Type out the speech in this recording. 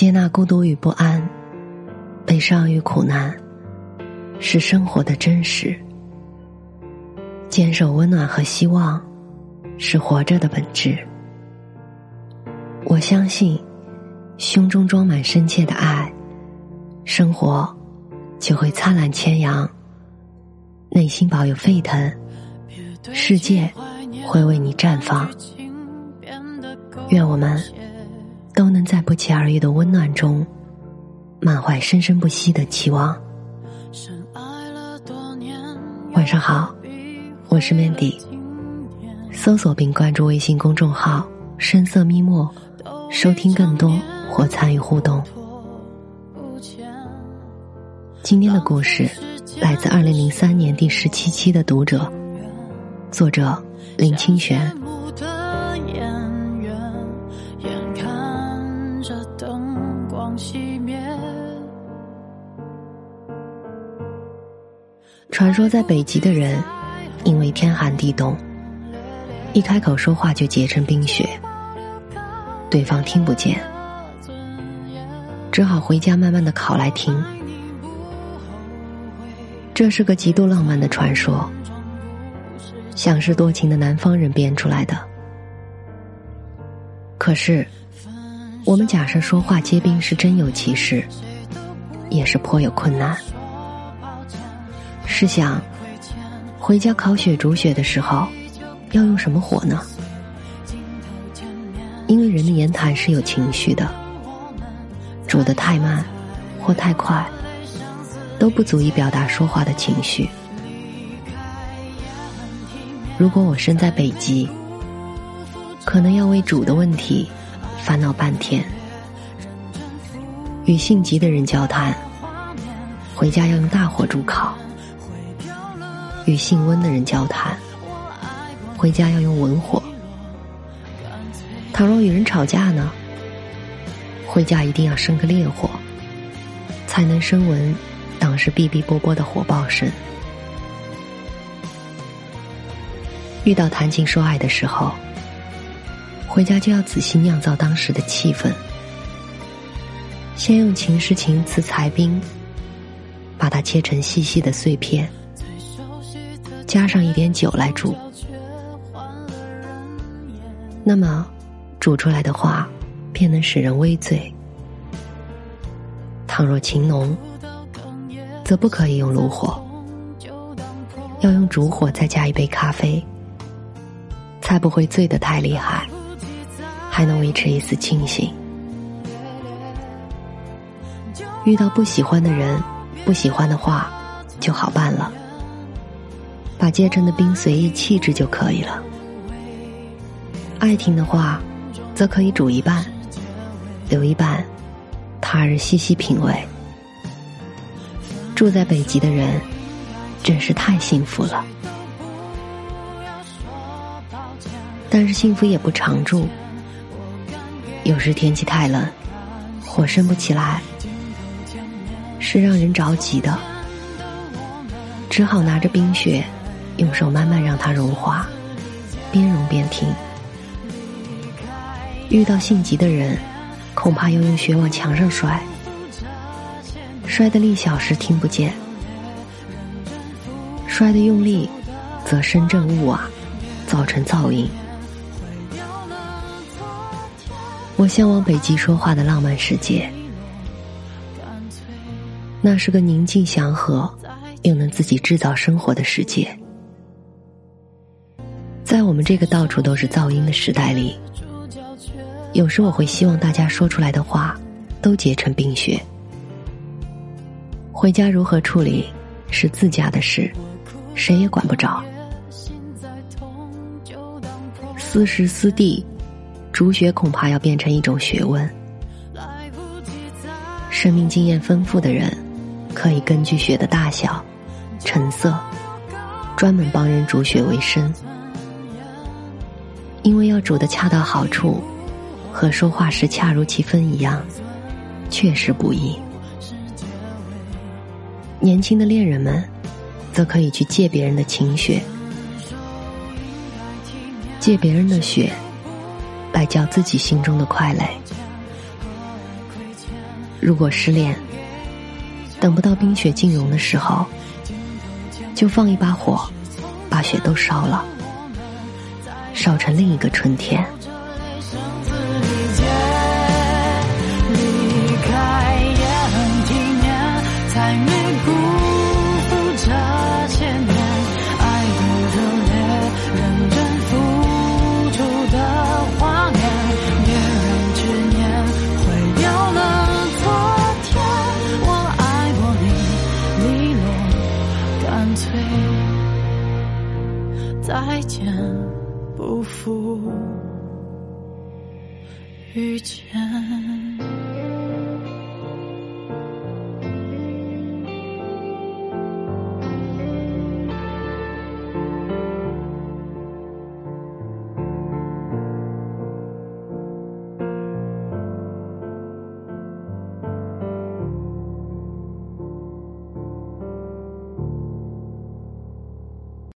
接纳孤独与不安，悲伤与苦难，是生活的真实。坚守温暖和希望，是活着的本质。我相信，胸中装满深切的爱，生活就会灿烂千阳；内心保有沸腾，世界会为你绽放。愿我们都能在不期而遇的温暖中，满怀生生不息的期望。晚上好。我是 Mandy，搜索并关注微信公众号“深色墨墨”，收听更多或参与互动。今天的故事来自二零零三年第十七期的读者，作者林清玄。传说在北极的人。因为天寒地冻，一开口说话就结成冰雪，对方听不见，只好回家慢慢的烤来听。这是个极度浪漫的传说，像是多情的南方人编出来的。可是，我们假设说话结冰是真有其事，也是颇有困难。试想。回家烤雪煮雪的时候，要用什么火呢？因为人的言谈是有情绪的，煮得太慢或太快，都不足以表达说话的情绪。如果我身在北极，可能要为煮的问题烦恼半天。与性急的人交谈，回家要用大火煮烤。与性温的人交谈，回家要用文火；倘若与人吵架呢，回家一定要生个烈火，才能声闻当时哔哔啵啵的火爆声。遇到谈情说爱的时候，回家就要仔细酿造当时的气氛，先用情诗情词裁冰，把它切成细细的碎片。加上一点酒来煮，那么煮出来的话便能使人微醉。倘若情浓，则不可以用炉火，要用烛火再加一杯咖啡，才不会醉得太厉害，还能维持一丝清醒。遇到不喜欢的人、不喜欢的话，就好办了。把结成的冰随意弃之就可以了。爱听的话，则可以煮一半，留一半，他日细细品味。住在北极的人，真是太幸福了。但是幸福也不常驻，有时天气太冷，火生不起来，是让人着急的，只好拿着冰雪。用手慢慢让它融化，边融边听。遇到性急的人，恐怕要用雪往墙上摔，摔的力小时听不见，摔的用力，则声震物瓦，造成噪音。我向往北极说话的浪漫世界，那是个宁静祥和，又能自己制造生活的世界。在我们这个到处都是噪音的时代里，有时我会希望大家说出来的话都结成冰雪。回家如何处理是自家的事，谁也管不着。私时私地，煮雪恐怕要变成一种学问。生命经验丰富的人，可以根据雪的大小、成色，专门帮人煮雪为生。因为要煮的恰到好处，和说话时恰如其分一样，确实不易。年轻的恋人们，则可以去借别人的情雪，借别人的雪，来叫自己心中的快乐。如果失恋，等不到冰雪尽融的时候，就放一把火，把雪都烧了，烧成另一个春天。再见，不负遇见。